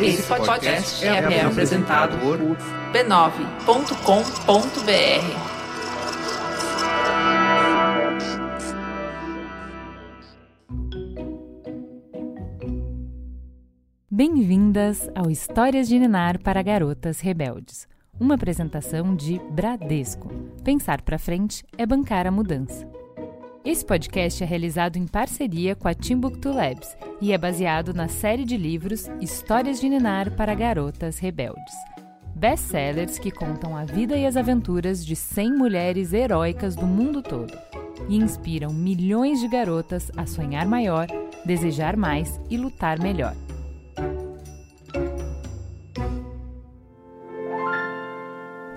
Esse podcast é, é apresentado por b9.com.br. Bem-vindas ao Histórias de Ninar para Garotas Rebeldes, uma apresentação de Bradesco. Pensar para frente é bancar a mudança. Esse podcast é realizado em parceria com a Timbuktu Labs e é baseado na série de livros Histórias de Ninar para Garotas Rebeldes. Best-sellers que contam a vida e as aventuras de 100 mulheres heróicas do mundo todo e inspiram milhões de garotas a sonhar maior, desejar mais e lutar melhor.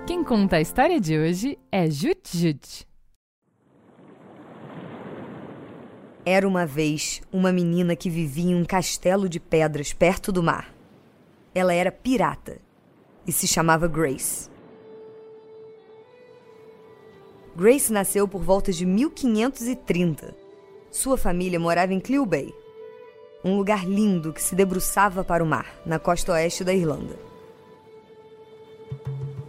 Quem conta a história de hoje é Jut Jut. Era uma vez uma menina que vivia em um castelo de pedras perto do mar. Ela era pirata e se chamava Grace. Grace nasceu por volta de 1530. Sua família morava em Clew Bay, um lugar lindo que se debruçava para o mar, na costa oeste da Irlanda.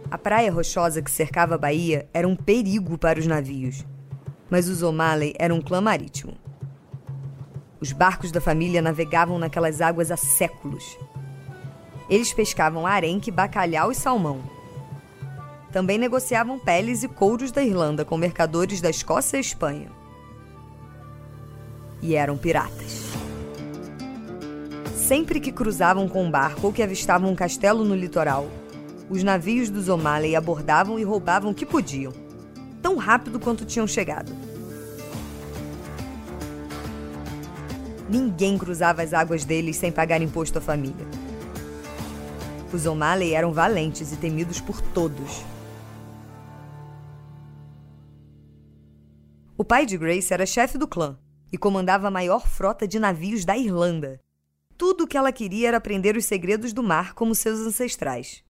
A praia rochosa que cercava a baía era um perigo para os navios, mas os O'Malley eram um clã marítimo. Os barcos da família navegavam naquelas águas há séculos. Eles pescavam arenque, bacalhau e salmão. Também negociavam peles e couros da Irlanda com mercadores da Escócia e Espanha. E eram piratas. Sempre que cruzavam com um barco ou que avistavam um castelo no litoral, os navios dos O'Malley abordavam e roubavam o que podiam, tão rápido quanto tinham chegado. Ninguém cruzava as águas deles sem pagar imposto à família. Os O'Malley eram valentes e temidos por todos. O pai de Grace era chefe do clã e comandava a maior frota de navios da Irlanda. Tudo o que ela queria era aprender os segredos do mar como seus ancestrais.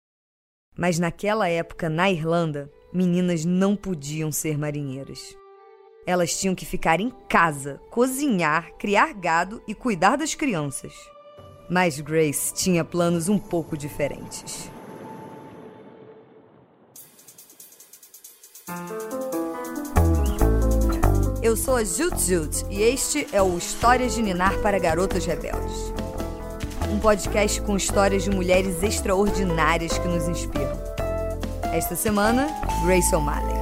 Mas naquela época, na Irlanda, meninas não podiam ser marinheiras. Elas tinham que ficar em casa, cozinhar, criar gado e cuidar das crianças. Mas Grace tinha planos um pouco diferentes. Eu sou a Jut Jut e este é o Histórias de Ninar para Garotas Rebeldes. Um podcast com histórias de mulheres extraordinárias que nos inspiram. Esta semana, Grace O'Malley.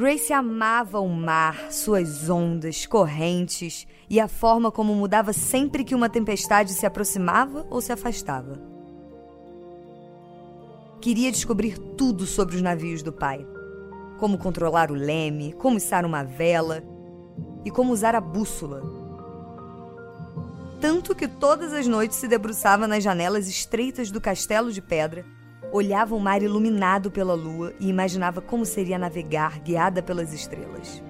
Grace amava o mar, suas ondas, correntes e a forma como mudava sempre que uma tempestade se aproximava ou se afastava. Queria descobrir tudo sobre os navios do pai: como controlar o leme, como içar uma vela e como usar a bússola. Tanto que todas as noites se debruçava nas janelas estreitas do castelo de pedra olhava o mar iluminado pela lua e imaginava como seria navegar guiada pelas estrelas.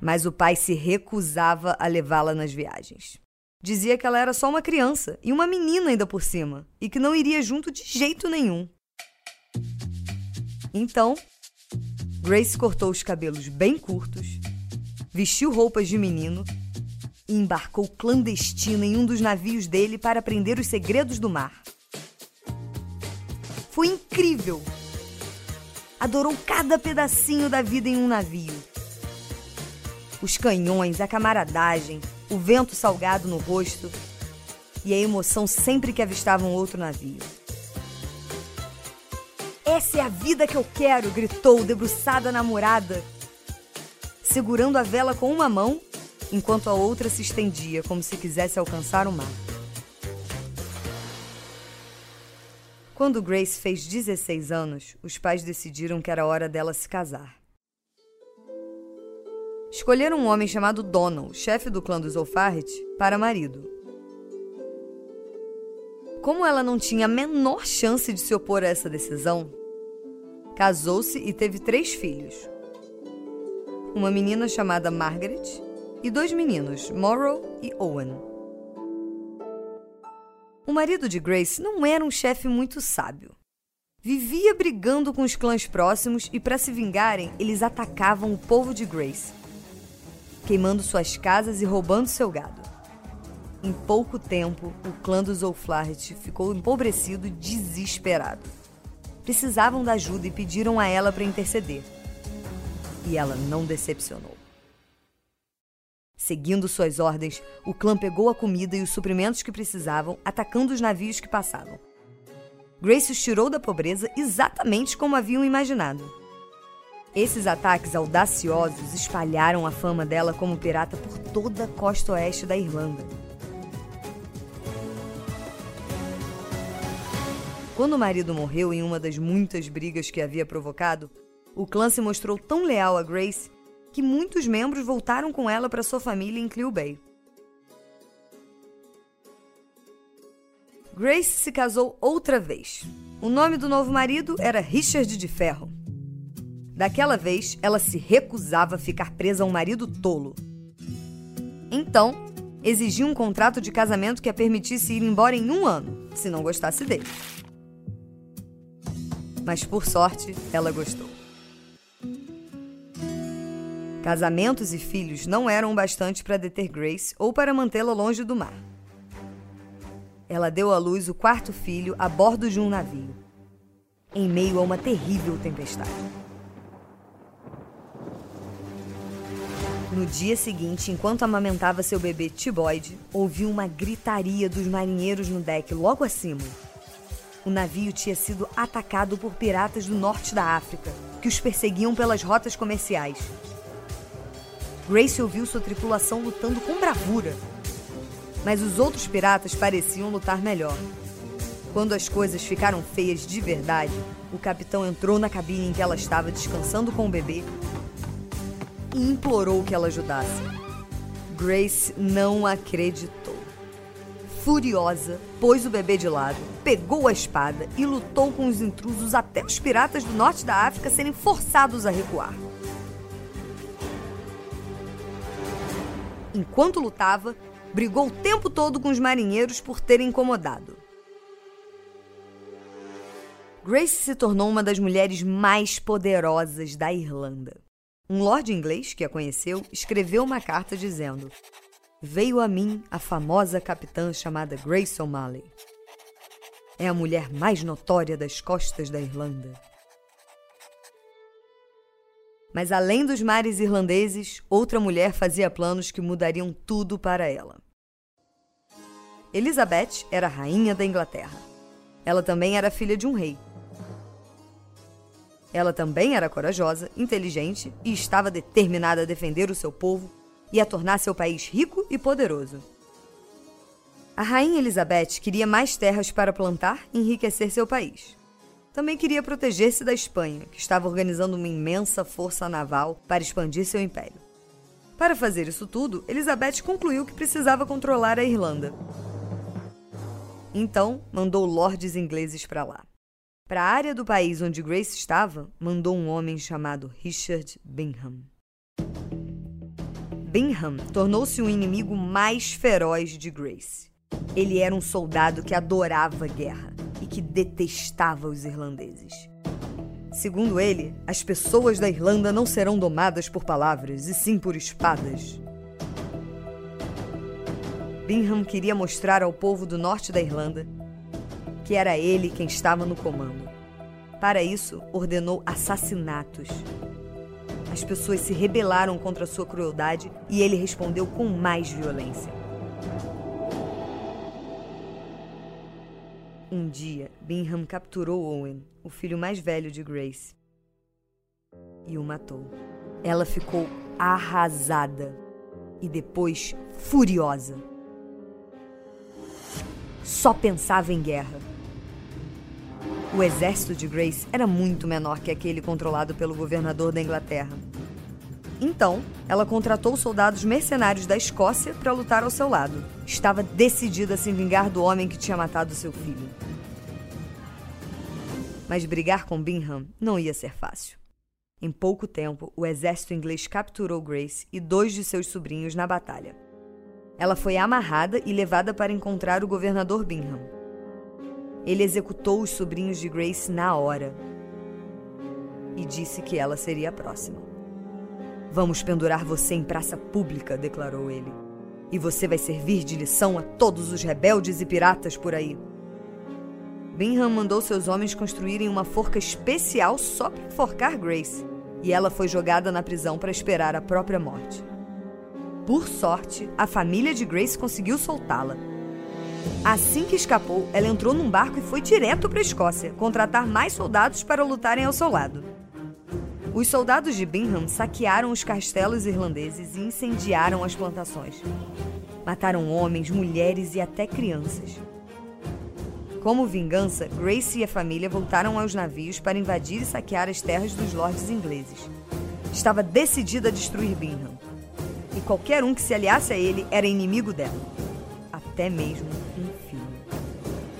Mas o pai se recusava a levá-la nas viagens. Dizia que ela era só uma criança e uma menina ainda por cima, e que não iria junto de jeito nenhum. Então, Grace cortou os cabelos bem curtos, vestiu roupas de menino e embarcou clandestina em um dos navios dele para aprender os segredos do mar. Foi incrível! Adorou cada pedacinho da vida em um navio. Os canhões, a camaradagem, o vento salgado no rosto e a emoção sempre que avistava um outro navio. Essa é a vida que eu quero! gritou, debruçada na murada, segurando a vela com uma mão enquanto a outra se estendia como se quisesse alcançar o mar. Quando Grace fez 16 anos, os pais decidiram que era hora dela se casar. Escolheram um homem chamado Donald, chefe do clã dos O'Farrett, para marido. Como ela não tinha a menor chance de se opor a essa decisão, casou-se e teve três filhos. Uma menina chamada Margaret e dois meninos, Morrow e Owen. O marido de Grace não era um chefe muito sábio. Vivia brigando com os clãs próximos e, para se vingarem, eles atacavam o povo de Grace. queimando suas casas e roubando seu gado. Em pouco tempo, o clã dos O'Flaherty ficou empobrecido e desesperado. Precisavam da ajuda e pediram a ela para interceder. E ela não decepcionou. Seguindo suas ordens, o clã pegou a comida e os suprimentos que precisavam, atacando os navios que passavam. Grace os tirou da pobreza exatamente como haviam imaginado. Esses ataques audaciosos espalharam a fama dela como pirata por toda a costa oeste da Irlanda. Quando o marido morreu em uma das muitas brigas que havia provocado, o clã se mostrou tão leal a Grace que muitos membros voltaram com ela para sua família em Clew Bay. Grace se casou outra vez. O nome do novo marido era Richard de Ferro. Daquela vez, ela se recusava a ficar presa a um marido tolo. Então, exigia um contrato de casamento que a permitisse ir embora em um ano, se não gostasse dele. Mas por sorte, ela gostou. Casamentos e filhos não eram bastante para deter Grace ou para mantê-la longe do mar. Ela deu à luz o quarto filho a bordo de um navio, em meio a uma terrível tempestade. No dia seguinte, enquanto amamentava seu bebê Tiboide, ouviu uma gritaria dos marinheiros no deck logo acima. O navio tinha sido atacado por piratas do norte da África, que os perseguiam pelas rotas comerciais. Grace ouviu sua tripulação lutando com bravura. Mas os outros piratas pareciam lutar melhor. Quando as coisas ficaram feias de verdade, o capitão entrou na cabine em que ela estava descansando com o bebê e implorou que ela ajudasse. Grace não acreditou. Furiosa, pôs o bebê de lado, pegou a espada e lutou com os intrusos até os piratas do norte da África serem forçados a recuar. Enquanto lutava, brigou o tempo todo com os marinheiros por terem incomodado. Grace se tornou uma das mulheres mais poderosas da Irlanda. Um lord inglês que a conheceu escreveu uma carta dizendo: Veio a mim a famosa capitã chamada Grace O'Malley. É a mulher mais notória das costas da Irlanda. Mas além dos mares irlandeses, outra mulher fazia planos que mudariam tudo para ela. Elizabeth era rainha da Inglaterra. Ela também era filha de um rei. Ela também era corajosa, inteligente e estava determinada a defender o seu povo e a tornar seu país rico e poderoso. A rainha Elizabeth queria mais terras para plantar e enriquecer seu país. Também queria proteger-se da Espanha, que estava organizando uma imensa força naval para expandir seu império. Para fazer isso tudo, Elizabeth concluiu que precisava controlar a Irlanda. Então, mandou lordes ingleses para lá. Para a área do país onde Grace estava, mandou um homem chamado Richard Bingham. Bingham tornou-se o um inimigo mais feroz de Grace. Ele era um soldado que adorava guerra que detestava os irlandeses. Segundo ele, as pessoas da Irlanda não serão domadas por palavras, e sim por espadas. Bingham queria mostrar ao povo do norte da Irlanda que era ele quem estava no comando. Para isso, ordenou assassinatos. As pessoas se rebelaram contra sua crueldade e ele respondeu com mais violência. Dia, Bingham capturou Owen, o filho mais velho de Grace, e o matou. Ela ficou arrasada e depois furiosa. Só pensava em guerra. O exército de Grace era muito menor que aquele controlado pelo governador da Inglaterra. Então, ela contratou soldados mercenários da Escócia para lutar ao seu lado. Estava decidida a se vingar do homem que tinha matado seu filho. Mas brigar com Bingham não ia ser fácil. Em pouco tempo, o exército inglês capturou Grace e dois de seus sobrinhos na batalha. Ela foi amarrada e levada para encontrar o governador Bingham. Ele executou os sobrinhos de Grace na hora e disse que ela seria a próxima. Vamos pendurar você em praça pública, declarou ele. E você vai servir de lição a todos os rebeldes e piratas por aí. Bingham mandou seus homens construírem uma forca especial só para enforcar Grace, e ela foi jogada na prisão para esperar a própria morte. Por sorte, a família de Grace conseguiu soltá-la. Assim que escapou, ela entrou num barco e foi direto para a Escócia contratar mais soldados para lutarem ao seu lado. Os soldados de Bingham saquearam os castelos irlandeses e incendiaram as plantações. Mataram homens, mulheres e até crianças. Como vingança, Grace e a família voltaram aos navios para invadir e saquear as terras dos lordes ingleses. Estava decidida a destruir Bingham. E qualquer um que se aliasse a ele era inimigo dela. Até mesmo um filho.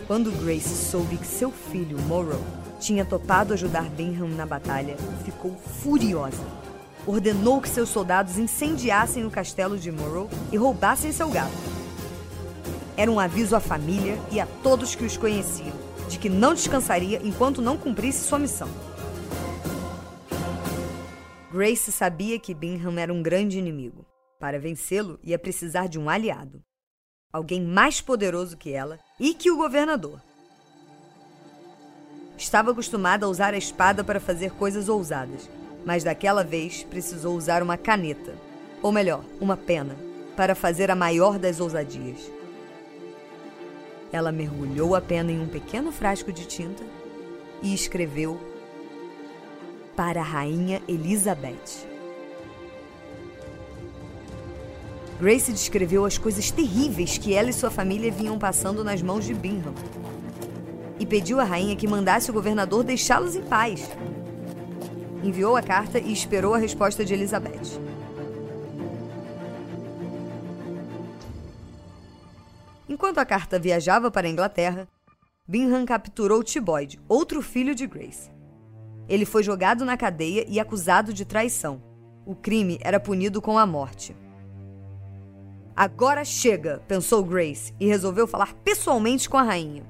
Quando Grace soube que seu filho, Morrow, tinha topado ajudar Bingham na batalha, ficou furiosa. Ordenou que seus soldados incendiassem o castelo de Morrow e roubassem seu gado era um aviso à família e a todos que os conheciam de que não descansaria enquanto não cumprisse sua missão. Grace sabia que Bingham era um grande inimigo. Para vencê-lo, ia precisar de um aliado. Alguém mais poderoso que ela e que o governador. Estava acostumada a usar a espada para fazer coisas ousadas, mas daquela vez precisou usar uma caneta, ou melhor, uma pena, para fazer a maior das ousadias. Ela mergulhou a pena em um pequeno frasco de tinta e escreveu para a rainha Elizabeth. Grace descreveu as coisas terríveis que ela e sua família vinham passando nas mãos de Bingham e pediu à rainha que mandasse o governador deixá-los em paz. Enviou a carta e esperou a resposta de Elizabeth. Enquanto a carta viajava para a Inglaterra, Bingham capturou Tiboyd, outro filho de Grace. Ele foi jogado na cadeia e acusado de traição. O crime era punido com a morte. Agora chega, pensou Grace e resolveu falar pessoalmente com a rainha.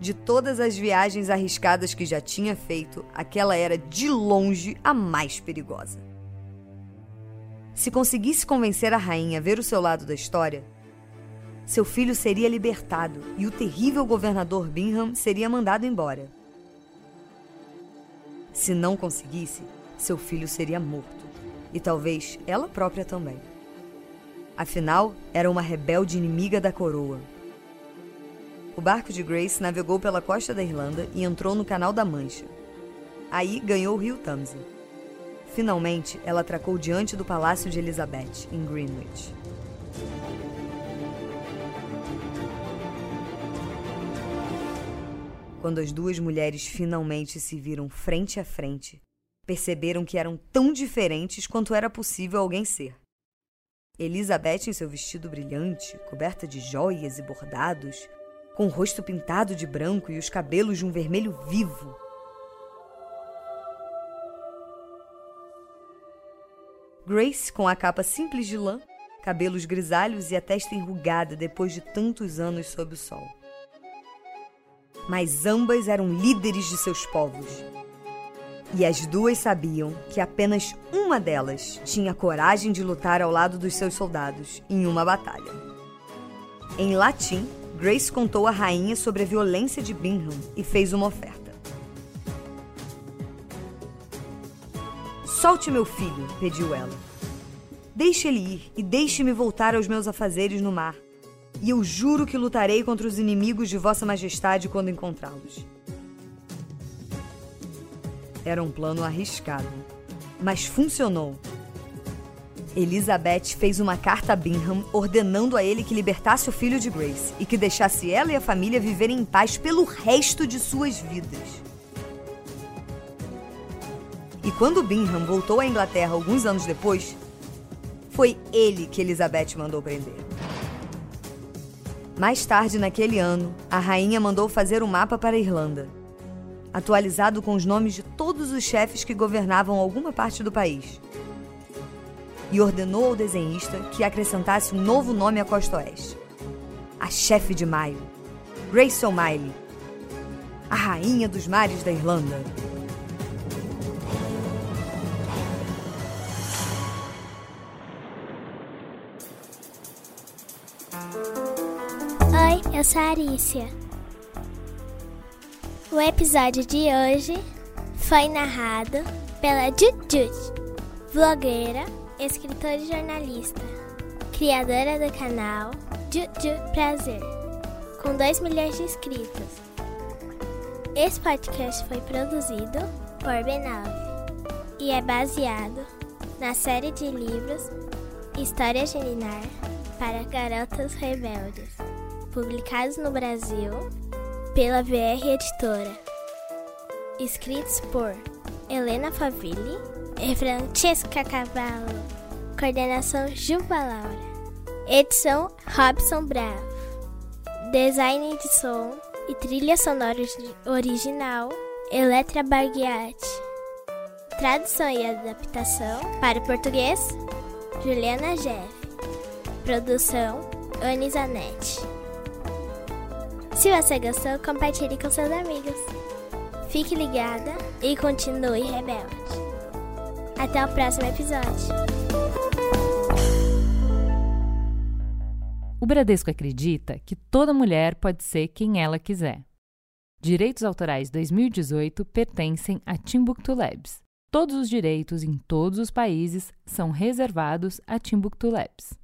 De todas as viagens arriscadas que já tinha feito, aquela era de longe a mais perigosa. Se conseguisse convencer a rainha a ver o seu lado da história, seu filho seria libertado e o terrível governador Bingham seria mandado embora. Se não conseguisse, seu filho seria morto e talvez ela própria também. Afinal, era uma rebelde inimiga da coroa. O barco de Grace navegou pela costa da Irlanda e entrou no Canal da Mancha. Aí ganhou o rio Tamsa. Finalmente, ela atracou diante do palácio de Elizabeth, em Greenwich. Quando as duas mulheres finalmente se viram frente a frente, perceberam que eram tão diferentes quanto era possível alguém ser. Elizabeth, em seu vestido brilhante, coberta de joias e bordados, com o rosto pintado de branco e os cabelos de um vermelho vivo, Grace com a capa simples de lã, cabelos grisalhos e a testa enrugada depois de tantos anos sob o sol. Mas ambas eram líderes de seus povos. E as duas sabiam que apenas uma delas tinha coragem de lutar ao lado dos seus soldados em uma batalha. Em latim, Grace contou à rainha sobre a violência de Bingham e fez uma oferta. Solte meu filho, pediu ela. Deixe ele ir e deixe-me voltar aos meus afazeres no mar. E eu juro que lutarei contra os inimigos de Vossa Majestade quando encontrá-los. Era um plano arriscado, mas funcionou. Elizabeth fez uma carta a Bingham ordenando a ele que libertasse o filho de Grace e que deixasse ela e a família viverem em paz pelo resto de suas vidas. E quando Bingham voltou à Inglaterra alguns anos depois, foi ele que Elizabeth mandou prender. Mais tarde naquele ano, a rainha mandou fazer um mapa para a Irlanda, atualizado com os nomes de todos os chefes que governavam alguma parte do país. E ordenou ao desenhista que acrescentasse um novo nome à costa oeste: a chefe de maio, Grace O'Malley, a rainha dos mares da Irlanda. Eu sou a Arícia. O episódio de hoje foi narrado pela Jujut, vlogueira, escritora e jornalista, criadora do canal Juju Prazer, com 2 milhões de inscritos. Esse podcast foi produzido por B9 e é baseado na série de livros História de Ninar para Garotas Rebeldes, publicados no Brasil pela VR Editora. Escritos por Helena Favilli e Francesca Cavallo. Coordenação Juba Laura. Edição Robson Bravo. Design de som e trilha sonora original Eletra Baguiati. Tradução e adaptação para o português Juliana Jeff. Produção Anisanete. Se você gostou, compartilhe com seus amigos. Fique ligada e continue rebelde. Até o próximo episódio. O Bradesco acredita que toda mulher pode ser quem ela quiser. Direitos Autorais 2018 pertencem a Timbuktu Labs. Todos os direitos em todos os países são reservados a Timbuktu Labs.